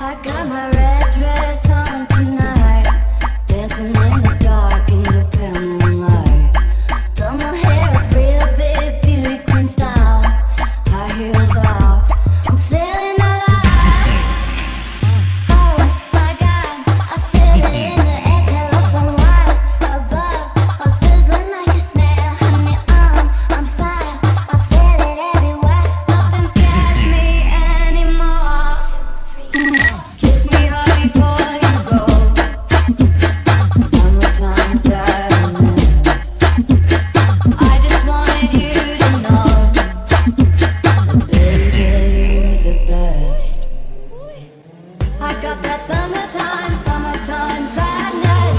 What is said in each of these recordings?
I got my red. Summertime sadness.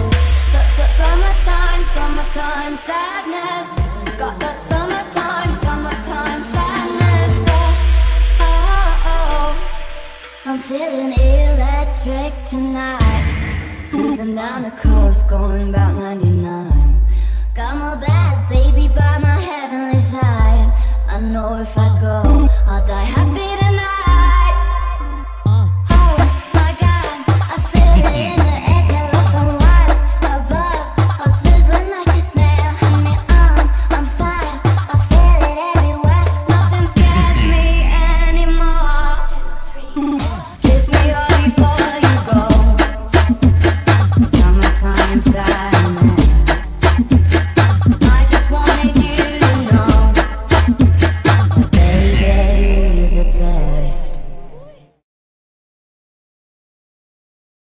Got that summertime, summertime sadness. Got that summertime, summertime sadness. Oh, oh, oh. I'm feeling electric tonight. Down the coast, going about 99. Got my bad baby by my heavenly side. I know if I